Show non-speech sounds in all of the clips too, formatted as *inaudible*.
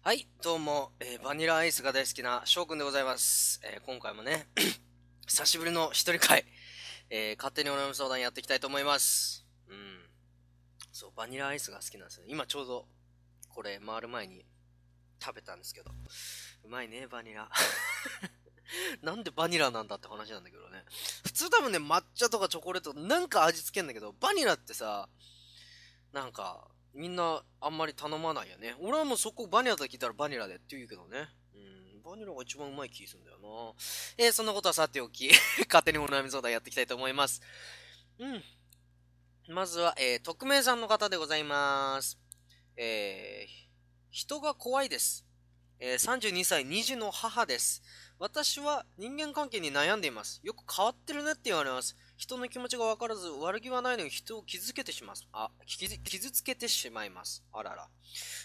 はい、どうも、えーバニラアイスが大好きな翔くんでございます。えー今回もね、*clears throat* 久しぶりの一人会、えー勝手にお悩み相談やっていきたいと思います。うん。そう、バニラアイスが好きなんですよ。今ちょうど、これ回る前に食べたんですけど、うまいね、バニラ。*laughs* なんでバニラなんだって話なんだけどね。普通多分ね、抹茶とかチョコレートなんか味付けんだけど、バニラってさ、なんか、みんなあんまり頼まないよね。俺はもうそこバニラと聞いたらバニラでって言うけどね。うん、バニラが一番うまい気するんだよな。えー、そんなことはさておき、*laughs* 勝手にお悩み相談やっていきたいと思います。うん。まずは、えー、匿名さんの方でございます。えー、人が怖いです。えー、32歳2児の母です。私は人間関係に悩んでいます。よく変わってるねって言われます。人の気持ちが分からず、悪気はないのに人を傷つけてしまいます。あ、傷つけてしまいます。あらら。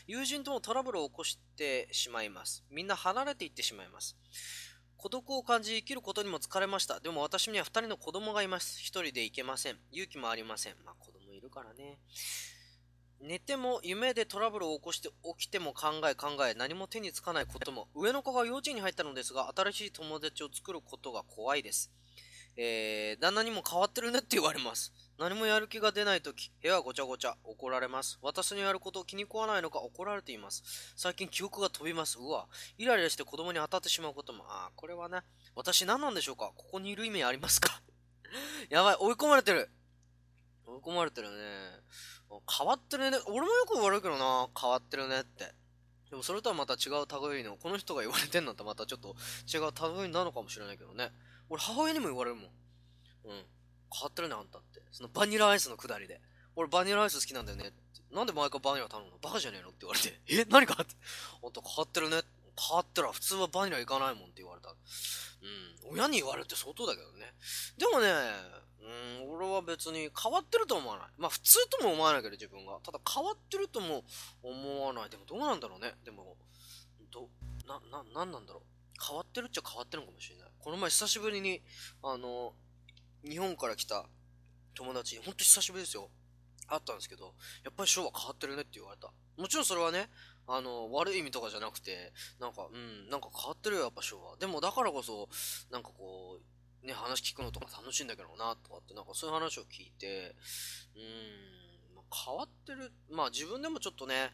友人ともトラブルを起こしてしまいます。みんな離れていってしまいます。孤独を感じ、生きることにも疲れました。でも私には二人の子供がいます。一人で行けません。勇気もありません。まあ子供いるからね。寝ても夢でトラブルを起こして起きても考え考え何も手につかないことも上の子が幼稚園に入ったのですが新しい友達を作ることが怖いですえー、旦那にも変わってるねって言われます。何もやる気が出ないとき、部屋ごちゃごちゃ、怒られます。私のやることを気に食わないのか怒られています。最近記憶が飛びます。うわ、イライラして子供に当たってしまうことも、あー、これはね、私何なんでしょうか？ここにいる意味ありますか？*laughs* やばい、追い込まれてる。追い込まれてるね。変わってるね。俺もよく言われるけどな、変わってるねって。でもそれとはまた違う類の、この人が言われてんのとまたちょっと違う類なのかもしれないけどね。俺母親にも言われるもん。うん。変わってるね、あんたって。そのバニラアイスのくだりで。俺バニラアイス好きなんだよね。なんで毎回バニラ頼むの？バカじゃねえの？って言われて。え？何かって。あんた変わってるね？変わったら普通はバニラいかないもんって言われた。うん。親に言われるって相当だけどね。でもね、うん、俺は別に変わってると思わない。まあ普通とも思わないけど自分が。ただ変わってるとも思わない。でもどうなんだろうね。でも、ど、な、な、なんなんだろう。変わってるっちゃ変わってるのかもしれない。この前久しぶりに、あの、日本から来た友達、ほんと久しぶりですよ。会ったんですけど、やっぱりショーは変わってるねって言われた。もちろんそれはね、あの、悪い意味とかじゃなくて、なんか、うん、なんか変わってるよ、やっぱショーは。でもだからこそ、なんかこう、ね、話聞くのとか楽しいんだけどな、とかって、なんかそういう話を聞いて、うん、変わってる。まあ自分でもちょっとね、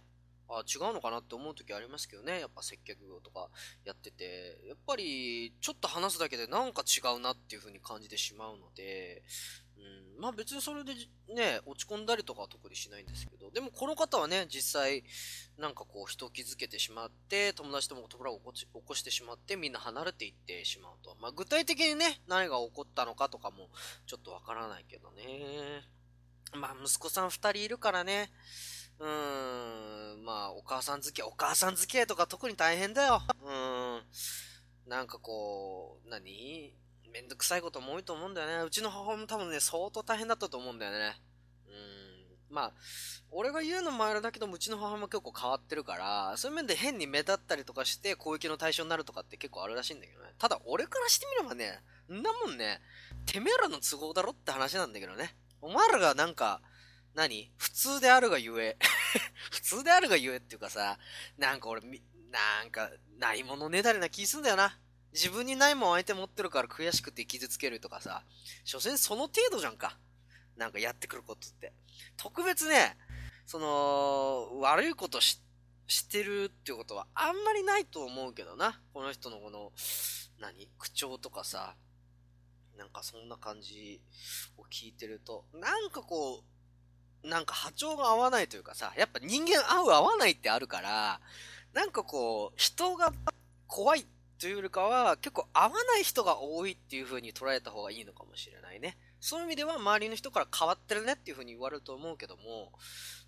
あ違うのかなって思う時ありますけどね。やっぱ接客業とかやってて、やっぱりちょっと話すだけでなんか違うなっていう風に感じてしまうので、うん、まあ別にそれでね、落ち込んだりとかは特にしないんですけど、でもこの方はね、実際なんかこう人を傷つけてしまって、友達ともトラブルを起こしてしまって、みんな離れていってしまうと。まあ具体的にね、何が起こったのかとかもちょっとわからないけどね。まあ息子さん二人いるからね、うーん、まあ、お母さん付き合い、お母さん付き合いとか特に大変だよ。うーん。なんかこう、何？めんどくさいことも多いと思うんだよね。うちの母親も多分ね、相当大変だったと思うんだよね。うーん。まあ、俺が言うのもあれだけども、うちの母親も結構変わってるから、そういう面で変に目立ったりとかして攻撃の対象になるとかって結構あるらしいんだけどね。ただ、俺からしてみればね、んなもんね、てめえらの都合だろって話なんだけどね。お前らがなんか、何？普通であるがゆえ。*laughs* 普通であるがゆえっていうかさ、なんか俺み、なんか、ないものねだりな気すんだよな。自分にないもん相手持ってるから悔しくて傷つけるとかさ、所詮その程度じゃんか。なんかやってくることって。特別ね、その、悪いことし、してるっていうことはあんまりないと思うけどな。この人のこの、何？口調とかさ、なんかそんな感じを聞いてると、なんかこう、なんか波長が合わないというかさ、やっぱ人間合う合わないってあるから、なんかこう、人が怖いというよりかは、結構合わない人が多いっていう風に捉えた方がいいのかもしれないね。そういう意味では周りの人から変わってるねっていう風に言われると思うけども、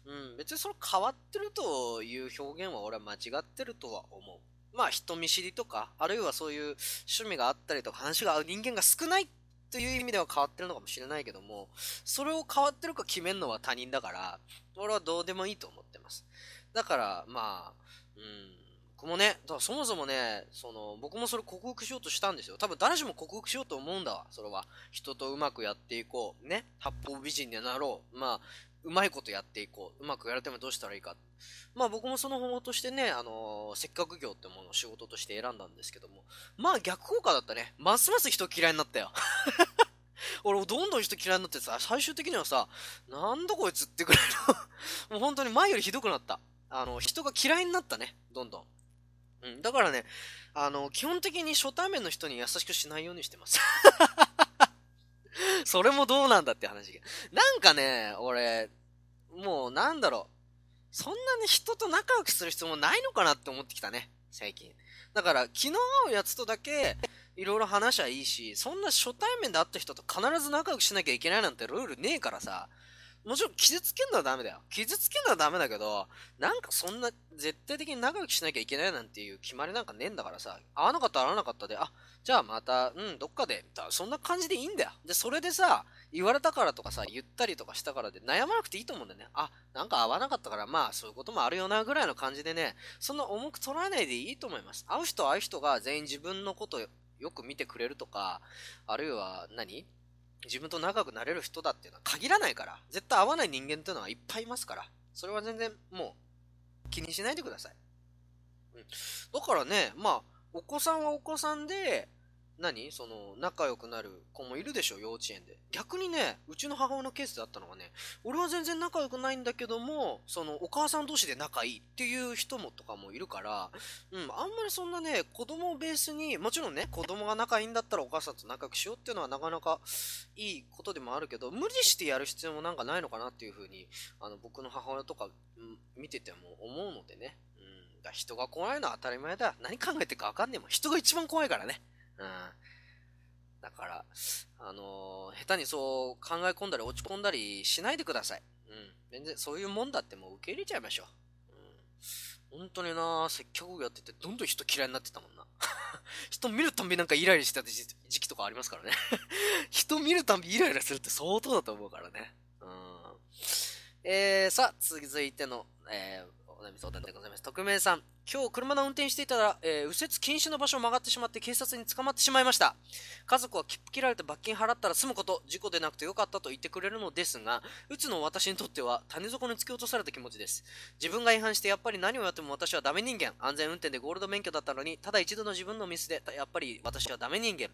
うん、別にその変わってるという表現は俺は間違ってるとは思う。まあ人見知りとか、あるいはそういう趣味があったりとか話が合う人間が少ないっという意味では変わってるのかもしれないけども、それを変わってるか決めるのは他人だから、俺はどうでもいいと思ってます。だから、まあ、うん、僕もね、だからそもそもね、その、僕もそれ克服しようとしたんですよ。多分誰しも克服しようと思うんだわ、それは。人とうまくやっていこう。ね。八方美人になろう。まあ、うまいことやっていこう。うまくやるためにどうしたらいいか。まあ僕もその方法としてね、あのー、接客業ってものを仕事として選んだんですけども、まあ逆効果だったね。ますます人嫌いになったよ。*laughs* 俺もどんどん人嫌いになってさ、最終的にはさ、なんだこいつってくらいの *laughs* もう本当に前よりひどくなった。あの、人が嫌いになったね。どんどん。うん。だからね、あの、基本的に初対面の人に優しくしないようにしてます。*laughs* *laughs* それもどうなんだって話。なんかね、俺、もうなんだろう。そんなに人と仲良くする必要もないのかなって思ってきたね。最近。だから、気の合うやつとだけ、いろいろ話はいいし、そんな初対面で会った人と必ず仲良くしなきゃいけないなんてルールねえからさ、もちろん傷つけるのはダメだよ。傷つけるのはダメだけど、なんかそんな絶対的に仲良くしなきゃいけないなんていう決まりなんかねえんだからさ、会わなかったら会わなかったで、あ、じゃあまた、うん、どっかで、そんな感じでいいんだよ。で、それでさ、言われたからとかさ、言ったりとかしたからで悩まなくていいと思うんだよね。あ、なんか会わなかったから、まあそういうこともあるよな、ぐらいの感じでね、そんな重く捉えないでいいと思います。会う人会う人が全員自分のことよく見てくれるとか、あるいは何？自分と仲良くなれる人だっていうのは限らないから、絶対会わない人間っていうのはいっぱいいますから、それは全然もう気にしないでください。うん。だからね、まあ、お子さんはお子さんで、何？その、仲良くなる子もいるでしょ、幼稚園で。逆にね、うちの母親のケースであったのがね、俺は全然仲良くないんだけども、その、お母さん同士で仲いいっていう人もとかもいるから、うん、あんまりそんなね、子供をベースに、もちろんね、子供が仲いいんだったらお母さんと仲良くしようっていうのはなかなかいいことでもあるけど、無理してやる必要もなんかないのかなっていうふうに、あの、僕の母親とか、見てても思うのでね。うん、だ人が怖いのは当たり前だ。何考えてるかわかんねえもん。人が一番怖いからね。うん。だから、あのー、下手にそう考え込んだり落ち込んだりしないでください。うん。全然そういうもんだってもう受け入れちゃいましょう。うん。本当にな接客やっててどんどん人嫌いになってたもんな。*laughs* 人見るたびなんかイライラしてた時期とかありますからね *laughs* 人見るたびイライラするって相当だと思うからね。うん。えー、さあ、続いての、えー、お悩み相談でございます。匿名さん。今日車の運転していたら、えー、右折禁止の場所を曲がってしまって警察に捕まってしまいました。家族は切符切られて罰金払ったら済むこと、事故でなくてよかったと言ってくれるのですが、うつの私にとっては谷底に突き落とされた気持ちです。自分が違反してやっぱり何をやっても私はダメ人間。安全運転でゴールド免許だったのに、ただ一度の自分のミスで、やっぱり私はダメ人間。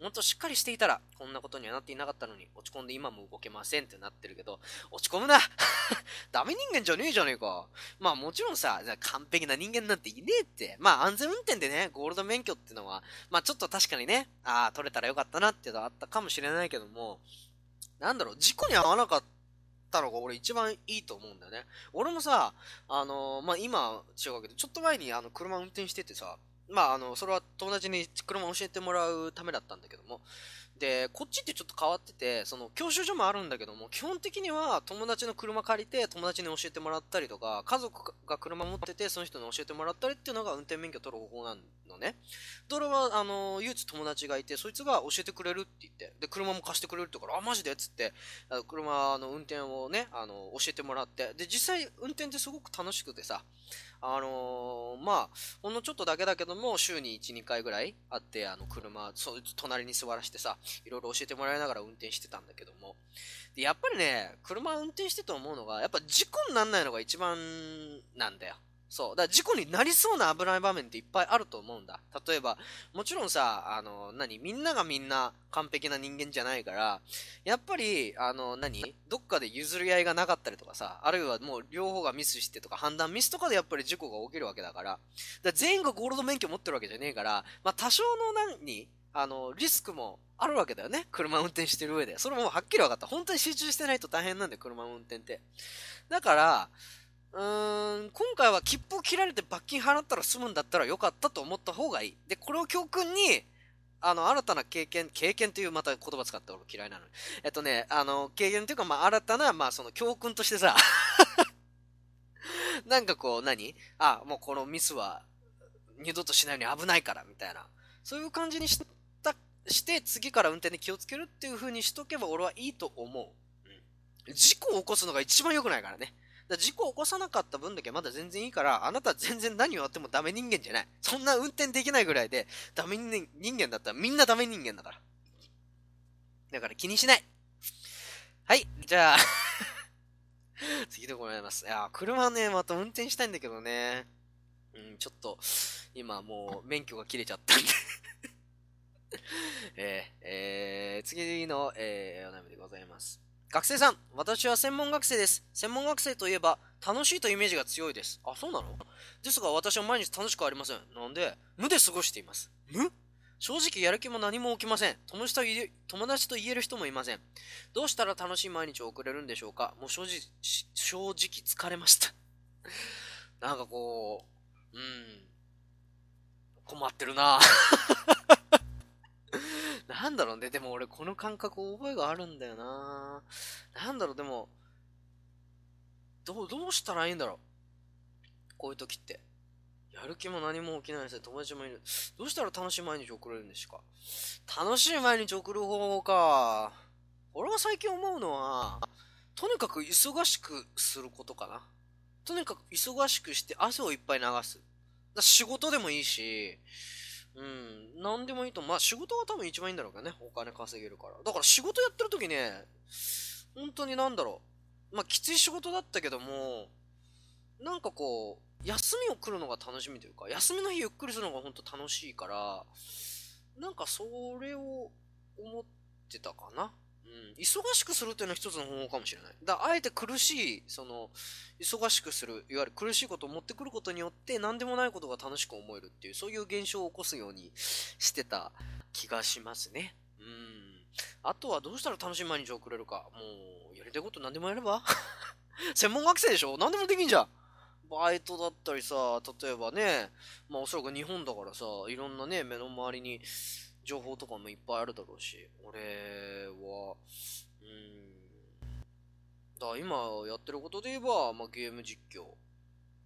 もっとしっかりしていたら、こんなことにはなっていなかったのに、落ち込んで今も動けませんってなってるけど、落ち込むな *laughs* ダメ人間じゃねえじゃねえか。まあもちろんさ、完璧な人間なんていねえって。まあ安全運転でね、ゴールド免許っていうのは、まあちょっと確かにね、ああ、取れたらよかったなっていうのはあったかもしれないけども、なんだろう、事故に遭わなかったのが俺一番いいと思うんだよね。俺もさ、あのー、まあ今違うけど、ちょっと前にあの車運転しててさ、まああの、それは友達に車を教えてもらうためだったんだけども、で、こっちってちょっと変わってて、その、教習所もあるんだけども、基本的には友達の車借りて友達に教えてもらったりとか、家族が車持っててその人に教えてもらったりっていうのが運転免許取る方法なのね。で、俺は、あの、唯一友達がいて、そいつが教えてくれるって言って、で、車も貸してくれるって言うから、あ、マジで？っつって、車の運転をね、あの、教えてもらって、で、実際運転ってすごく楽しくてさ、あのー、まあ、ほんのちょっとだけだけども、週に1、2回ぐらいあって、あの、車、そう、隣に座らせてさ、いろいろ教えてもらいながら運転してたんだけども。で、やっぱりね、車運転してて思うのが、やっぱ事故にならないのが一番なんだよ。そう。だから事故になりそうな危ない場面っていっぱいあると思うんだ。例えば、もちろんさ、あの、何みんながみんな完璧な人間じゃないから、やっぱり、あの、何どっかで譲り合いがなかったりとかさ、あるいはもう両方がミスしてとか判断ミスとかでやっぱり事故が起きるわけだから、だから全員がゴールド免許持ってるわけじゃねえから、まあ多少の何あの、リスクもあるわけだよね。車運転してる上で。それもはっきり分かった。本当に集中してないと大変なんだよ、車運転って。だから、うーん、今回は切符を切られて罰金払ったら済むんだったらよかったと思った方がいい。で、これを教訓に、あの、新たな経験、経験というまた言葉使った俺嫌いなのに。えっとね、あの、経験というか、まあ、新たな、まあ、その教訓としてさ *laughs* なんかこう何、あ、もうこのミスは二度としないように危ないから、みたいな。そういう感じにした、して次から運転に気をつけるっていう風にしとけば俺はいいと思う。うん。事故を起こすのが一番良くないからね。だ事故を起こさなかった分だけまだ全然いいから、あなた全然何をやってもダメ人間じゃない。そんな運転できないぐらいで、ダメ人間だったらみんなダメ人間だから。だから気にしない。はい、じゃあ *laughs* 次でございます。いや、車ね、また運転したいんだけどね。うん、ちょっと、今もう免許が切れちゃったんで *laughs* えー、えー、次の、えー、お悩みでございます。学生さん、私は専門学生です。専門学生といえば、楽しいというイメージが強いです。あ、そうなの？ですが私は毎日楽しくありません。なんで、無で過ごしています。無？正直やる気も何も起きません。友達と友達と言える人もいません。どうしたら楽しい毎日を送れるんでしょうか？もう正直、正直疲れました *laughs* なんかこう、うん。困ってるななんだろうね。でも俺この感覚覚えがあるんだよななんだろう、でも、どう、どうしたらいいんだろう。こういう時って。やる気も何も起きないですね。友達もいる。どうしたら楽しい毎日送れるんですか？楽しい毎日送る方法か。俺は最近思うのは、とにかく忙しくすることかな。とにかく忙しくして汗をいっぱい流す。仕事でもいいし、うん、なんでもいいと。まあ仕事が多分一番いいんだろうけどね。お金稼げるから。だから仕事やってる時ね、本当になんだろう。まあきつい仕事だったけども、なんかこう、休みを来るのが楽しみというか、休みの日ゆっくりするのが本当楽しいから、なんかそれを思ってたかな。うん、忙しくするっていうのは一つの方法かもしれない。だあえて苦しい、その、忙しくする、いわゆる苦しいことを持ってくることによって、何でもないことが楽しく思えるっていう、そういう現象を起こすようにしてた気がしますね。うん。あとはどうしたら楽しい毎日を送れるか。もう、やりたいこと何でもやれば *laughs* 専門学生でしょ？何でもできんじゃん。バイトだったりさ、例えばね、まあおそらく日本だからさ、いろんなね、目の周りに情報とかもいっぱいあるだろうし、俺は、うん、だ今やってることで言えば、まあゲーム実況。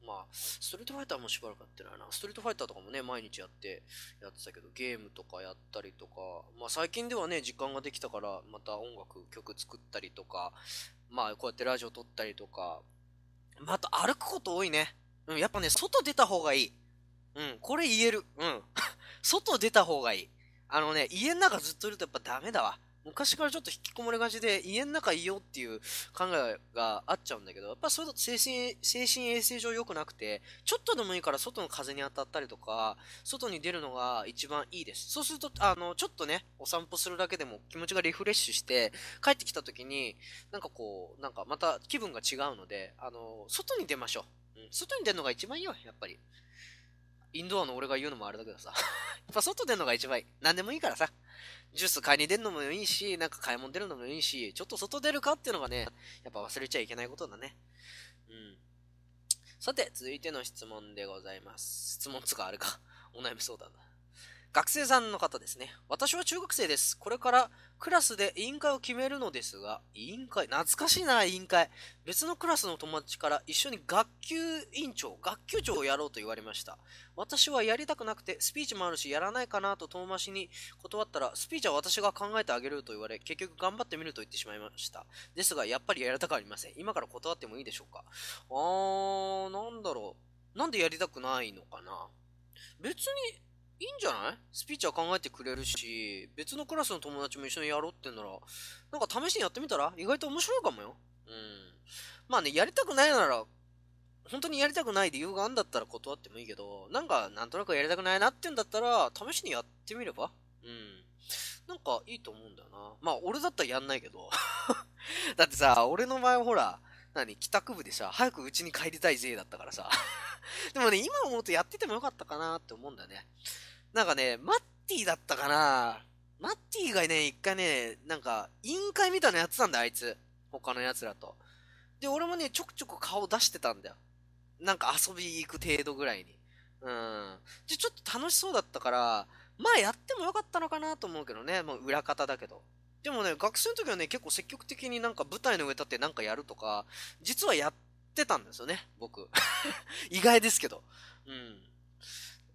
まあ、ストリートファイターもしばらくやってないな。ストリートファイターとかもね、毎日やって、やってたけど、ゲームとかやったりとか、まあ最近ではね、時間ができたから、また音楽、曲作ったりとか、まあこうやってラジオ撮ったりとか、まあ、と歩くこと多いね。うん、やっぱね、外出た方がいい。うん、これ言える。うん。*laughs* 外出た方がいい。あのね、家の中ずっといるとやっぱダメだわ。昔からちょっと引きこもりがちで、家の中いようっていう考えがあっちゃうんだけど、やっぱそれだと精神、精神衛生上良くなくて、ちょっとでもいいから外の風に当たったりとか、外に出るのが一番いいです。そうすると、あの、ちょっとね、お散歩するだけでも気持ちがリフレッシュして、帰ってきた時に、なんかこう、なんかまた気分が違うので、あの、外に出ましょう。うん、外に出るのが一番いいよ、やっぱり。インドアの俺が言うのもあれだけどさ。*laughs* やっぱ外出るのが一番いい。何でもいいからさ。ジュース買いに出るのもいいし、なんか買い物出るのもいいし、ちょっと外出るかっていうのがね、やっぱ忘れちゃいけないことだね。うん。さて、続いての質問でございます。質問つかあるか。*laughs* お悩み相談だ。学生さんの方ですね。私は中学生です。これからクラスで委員会を決めるのですが、委員会、懐かしいな、委員会。別のクラスの友達から一緒に学級委員長、学級長をやろうと言われました。私はやりたくなくて、スピーチもあるし、やらないかなと遠回しに断ったら、スピーチは私が考えてあげると言われ、結局頑張ってみると言ってしまいました。ですが、やっぱりやりたくありません。今から断ってもいいでしょうか？あー、なんだろう。なんでやりたくないのかな？別にいいんじゃない？スピーチは考えてくれるし、別のクラスの友達も一緒にやろうってんなら、なんか試しにやってみたら？意外と面白いかもよ。うん。まあね、やりたくないなら、本当にやりたくない理由があんだったら断ってもいいけど、なんかなんとなくやりたくないなってんだったら、試しにやってみれば？うん。なんかいいと思うんだよな。まあ俺だったらやんないけど。*laughs* だってさ、俺の前ほら、何？帰宅部でさ、早く家に帰りたいぜだったからさ。*laughs* でもね、今思うとやっててもよかったかなって思うんだよね。なんかね、マッティだったかなマッティがね、一回ね、なんか、委員会みたいなやってたんだよ、あいつ。他の奴らと。で、俺もね、ちょくちょく顔出してたんだよ。なんか遊び行く程度ぐらいに。うん。で、ちょっと楽しそうだったから、まあやってもよかったのかなと思うけどね。もう裏方だけど。でもね、学生の時はね、結構積極的になんか舞台の上立ってなんかやるとか、実はやってたんですよね、僕。*laughs* 意外ですけど。うん。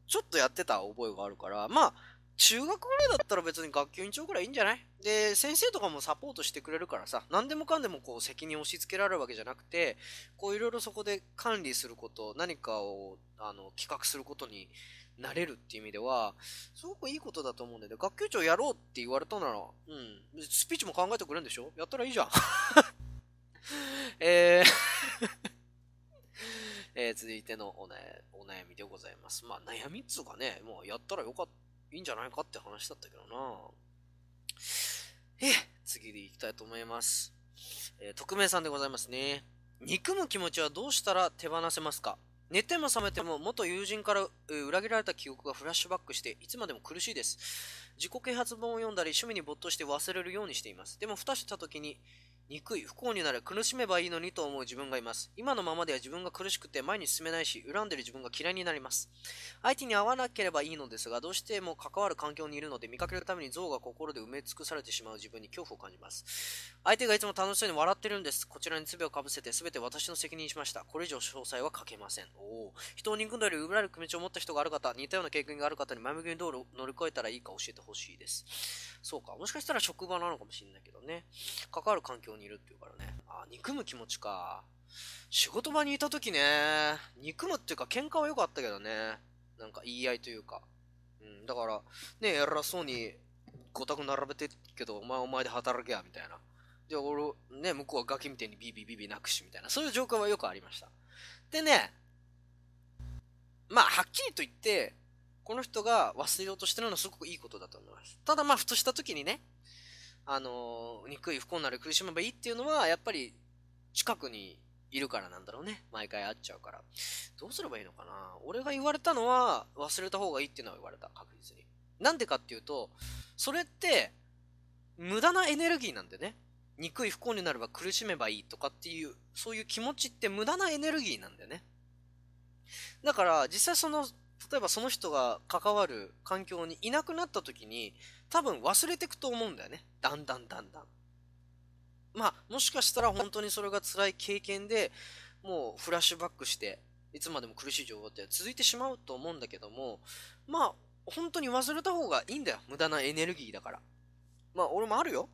ちょっとやってた覚えがあるから、まあ、中学ぐらいだったら別に学級委員長ぐらいいいんじゃない？で、先生とかもサポートしてくれるからさ、何でもかんでもこう責任を押し付けられるわけじゃなくて、こういろいろそこで管理すること、何かをあの企画することになれるっていう意味では、すごくいいことだと思うんだよね。学級長やろうって言われたなら、うん、スピーチも考えてくれるんでしょ？やったらいいじゃん。*laughs* えー *laughs* えー、続いてのお,、ね、お悩みでございます。まあ、悩みっつうかね、もうやったらよかった、いいんじゃないかって話だったけどなえ、次でいきたいと思います。えー、匿名さんでございますね。憎む気持ちはどうしたら手放せますか？寝ても覚めても元友人から裏切られた記憶がフラッシュバックしていつまでも苦しいです。自己啓発本を読んだり趣味に没頭して忘れるようにしています。でも蓋した時に憎い、不幸になれ、苦しめばいいのにと思う自分がいます。今のままでは自分が苦しくて前に進めないし、恨んでる自分が嫌いになります。相手に会わなければいいのですが、どうしても関わる環境にいるので、見かけるために像が心で埋め尽くされてしまう自分に恐怖を感じます。相手がいつも楽しそうに笑ってるんです。こちらに罪をかぶせて全て私の責任にしました。これ以上詳細は書けません。おお人を憎んだり、奪られる気持ちを持った人がある方、似たような経験がある方に前向きに道路を乗り越えたらいいか教えてほしいです。そうか。もしかしたら職場なのかもしれないけどね。関わる環境にいるっていうからね。あ、憎む気持ちか。仕事場にいた時ね、憎むっていうか喧嘩は良かったけどね。なんか言い合いというか。うん、だから、ね、偉そうに、ごたく並べてけど、お前お前で働けや、みたいな。で、俺、ね、向こうはガキみたいにビビビビ泣くし、みたいな。そういう状況はよくありました。でね、まあ、はっきりと言って、この人が忘れようとしてるのはすごくいいことだと思います。ただまあ、ふとした時にね、あの、憎い不幸になる苦しめばいいっていうのは、やっぱり近くにいるからなんだろうね。毎回会っちゃうから。どうすればいいのかな？俺が言われたのは、忘れた方がいいっていうのは言われた。確実に。なんでかっていうと、それって、無駄なエネルギーなんだよね。憎い不幸になれば苦しめばいいとかっていう、そういう気持ちって無駄なエネルギーなんだよね。だから、実際その例えばその人が関わる環境にいなくなった時に、多分忘れていくと思うんだよね。だんだんだんだん。まあ、もしかしたら本当にそれが辛い経験で、もうフラッシュバックして、いつまでも苦しい状況って続いてしまうと思うんだけども、まあ、本当に忘れた方がいいんだよ。無駄なエネルギーだから。まあ、俺もあるよ。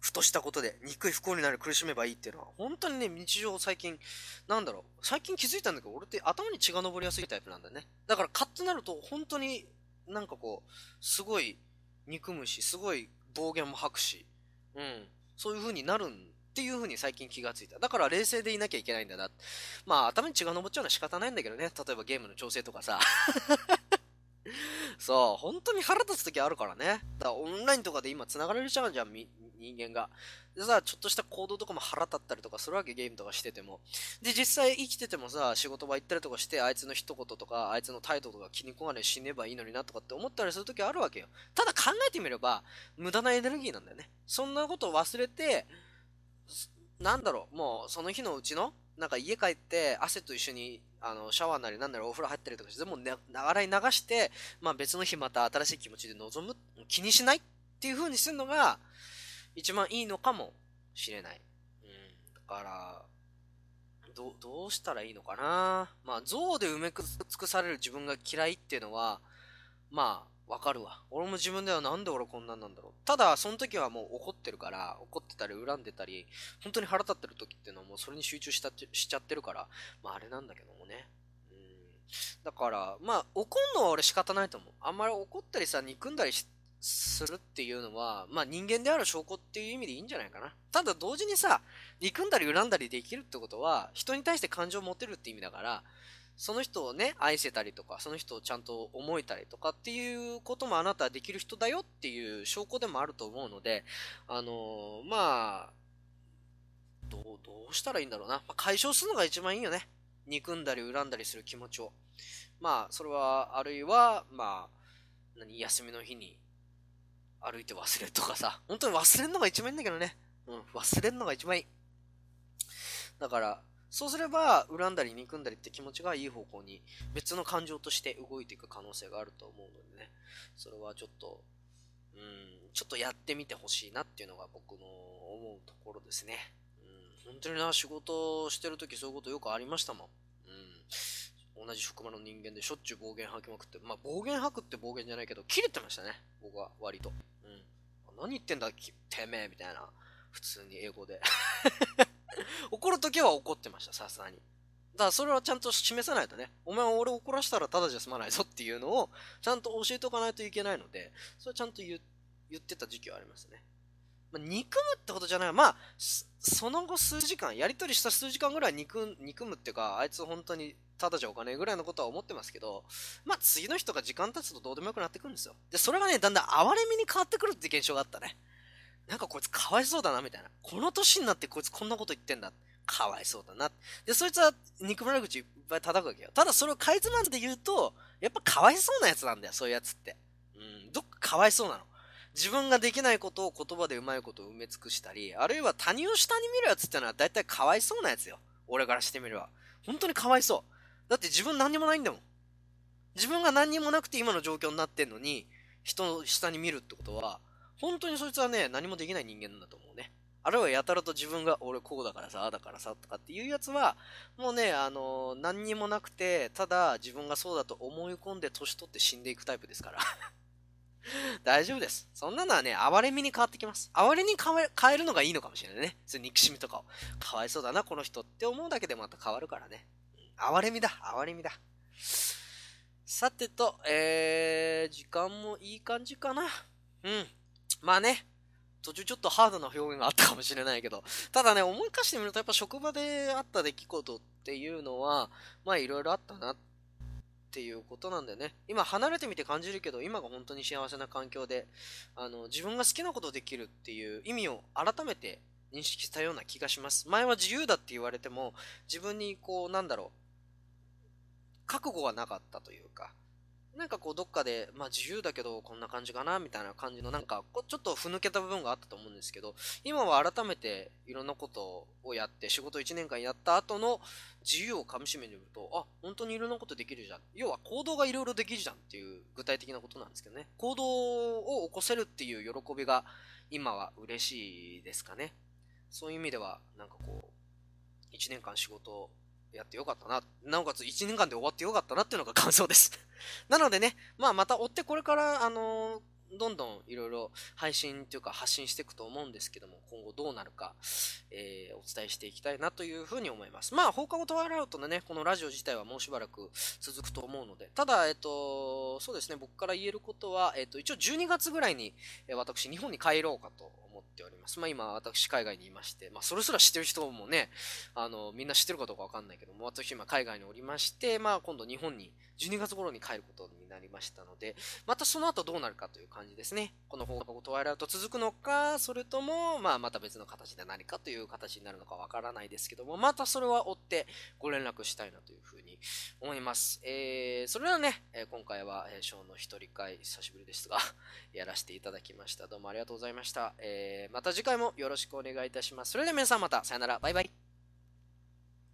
ふとしたことで、憎い不幸になる苦しめばいいっていうのは、本当にね、日常最近、なんだろう、最近気づいたんだけど、俺って頭に血が上りやすいタイプなんだね。だから、カッとなると、本当になんかこう、すごい憎むし、すごい暴言も吐くし、うん、そういう風になるっていう風に最近気がついた。だから冷静でいなきゃいけないんだな。まあ、頭に血が上っちゃうのは仕方ないんだけどね。例えばゲームの調整とかさ。*laughs* そう、本当に腹立つ時あるからね。だからオンラインとかで今繋がれるじゃん、じゃん、人間が。でさ、ちょっとした行動とかも腹立ったりとかするわけ、ゲームとかしてても。で、実際生きててもさ、仕事場行ったりとかして、あいつの一言とか、あいつの態度とか気に食わない死ねばいいのになとかって思ったりするときあるわけよ。ただ考えてみれば、無駄なエネルギーなんだよね。そんなことを忘れて、なんだろう、もうその日のうちの、なんか家帰って汗と一緒にあのシャワーなりなんなりお風呂入ったりとかして、全部、ね、洗い流して、まあ別の日また新しい気持ちで臨む、気にしないっていう風にするのが、一番いいのかもしれない。うん。だから、ど、どうしたらいいのかなまあ、象で埋め尽くされる自分が嫌いっていうのは、まあ、わかるわ。俺も自分ではなんで俺こんなんなんだろう。ただ、その時はもう怒ってるから、怒ってたり恨んでたり、本当に腹立ってる時っていうのはもうそれに集中したしちゃってるから、まああれなんだけどもね。うん。だから、まあ怒んのは俺仕方ないと思う。あんまり怒ったりさ、憎んだりするっていうのは、まあ人間である証拠っていう意味でいいんじゃないかな。ただ同時にさ、憎んだり恨んだりできるってことは、人に対して感情を持てるって意味だから、その人をね、愛せたりとか、その人をちゃんと思えたりとかっていうこともあなたはできる人だよっていう証拠でもあると思うので、あのー、まあ、どう、どうしたらいいんだろうな。まあ、解消するのが一番いいよね。憎んだり恨んだりする気持ちを。まあ、それは、あるいは、まあ、何、休みの日に歩いて忘れるとかさ、本当に忘れるのが一番いいんだけどね。うん、忘れるのが一番いい。だから、そうすれば、恨んだり憎んだりって気持ちがいい方向に別の感情として動いていく可能性があると思うのでね、それはちょっと、うん、ちょっとやってみてほしいなっていうのが僕の思うところですね。うん、本当にな、仕事してる時そういうことよくありましたもん。うん、同じ職場の人間でしょっちゅう暴言吐きまくって、まあ暴言吐くって暴言じゃないけど、切れてましたね、僕は割と。うん。何言ってんだ、てめえ、みたいな。普通に英語で。*laughs* 怒るときは怒ってました、さすがに。だからそれはちゃんと示さないとね、お前俺怒らしたらただじゃ済まないぞっていうのを、ちゃんと教えておかないといけないので、それはちゃんと言ってた時期はありますね。まあ、憎むってことじゃない。まあ、その後数時間、やりとりした数時間ぐらい憎憎むっていうか、あいつ本当にただじゃお金ぐらいのことは思ってますけど、まあ次の人が時間経つとどうでもよくなってくるんですよ。で、それがね、だんだん哀れみに変わってくるって現象があったね。なんかこいつかわいそうだな、みたいな。この年になってこいつこんなこと言ってんだ。かわいそうだな。で、そいつは憎まれ口いっぱい叩くわけよ。ただそれをかいつまんで言うと、やっぱかわいそうなやつなんだよ、そういうやつって。うん、どっかかわいそうなの。自分ができないことを言葉でうまいことを埋め尽くしたり、あるいは他人を下に見るやつってのは大体かわいそうなやつよ。俺からしてみれば。本当にかわいそう。だって自分何にもないんだもん。自分が何にもなくて今の状況になってんのに、人の下に見るってことは、本当にそいつはね、何もできない人間なんだと思うね。あるいはやたらと自分が俺こうだからさ、ああだからさ、とかっていうやつは、もうね、あのー、何にもなくて、ただ自分がそうだと思い込んで年取って死んでいくタイプですから *laughs* 大丈夫です。そんなのはね、哀れみに変わってきます。哀れに変えるのがいいのかもしれないね。そういう憎しみとかを。かわいそうだな、この人って思うだけでまた変わるからね。哀れみだ、哀れみだ。さてと、えー、時間もいい感じかな。うん。まあね、途中ちょっとハードな表現があったかもしれないけど、ただね、思い返してみるとやっぱ職場であった出来事っていうのは、まあいろいろあったなっていうことなんだよね。今離れてみて感じるけど、今が本当に幸せな環境で、あの、自分が好きなことできるっていう意味を改めて認識したような気がします。前は自由だって言われても、自分にこう、なんだろう、覚悟がなかったというか、なんかこうどっかで、まあ自由だけどこんな感じかなみたいな感じのなんかこちょっとふぬけた部分があったと思うんですけど、今は改めていろんなことをやって仕事1年間やった後の自由をかみしめてみると、あ、本当にいろんなことできるじゃん。要は行動がいろいろできるじゃんっていう具体的なことなんですけどね。行動を起こせるっていう喜びが今は嬉しいですかね。そういう意味ではなんかこう、1年間仕事やってよかったな。なおかつ1年間で終わってよかったなっていうのが感想です *laughs* なのでね、まあまた追ってこれから、あのーどんどんいろいろ配信というか発信していくと思うんですけども、今後どうなるか、えー、お伝えしていきたいなというふうに思います。まあ、放課後トワイライトのね、このラジオ自体はもうしばらく続くと思うので、ただ、えっと、そうですね、僕から言えることは、えっと、一応12月ぐらいに、え私、日本に帰ろうかと思っております。まあ、今、私、海外にいまして、まあ、それすら知ってる人もね、あの、みんな知ってるかどうかわかんないけども、私、今、海外におりまして、まあ、今度日本に12月頃に帰ることになりましたので、またその後どうなるかという感じですね。この放課後トワイライト続くのか、それとも、まあ、また別の形で何かという形になるのかわからないですけども、またそれは追ってご連絡したいなというふうに思います。えー、それではね、今回は、えー、ショーの一人会、久しぶりですが *laughs* やらせていただきました。どうもありがとうございました。えー、また次回もよろしくお願いいたします。それでは皆さんまた、さよなら、バイバイ。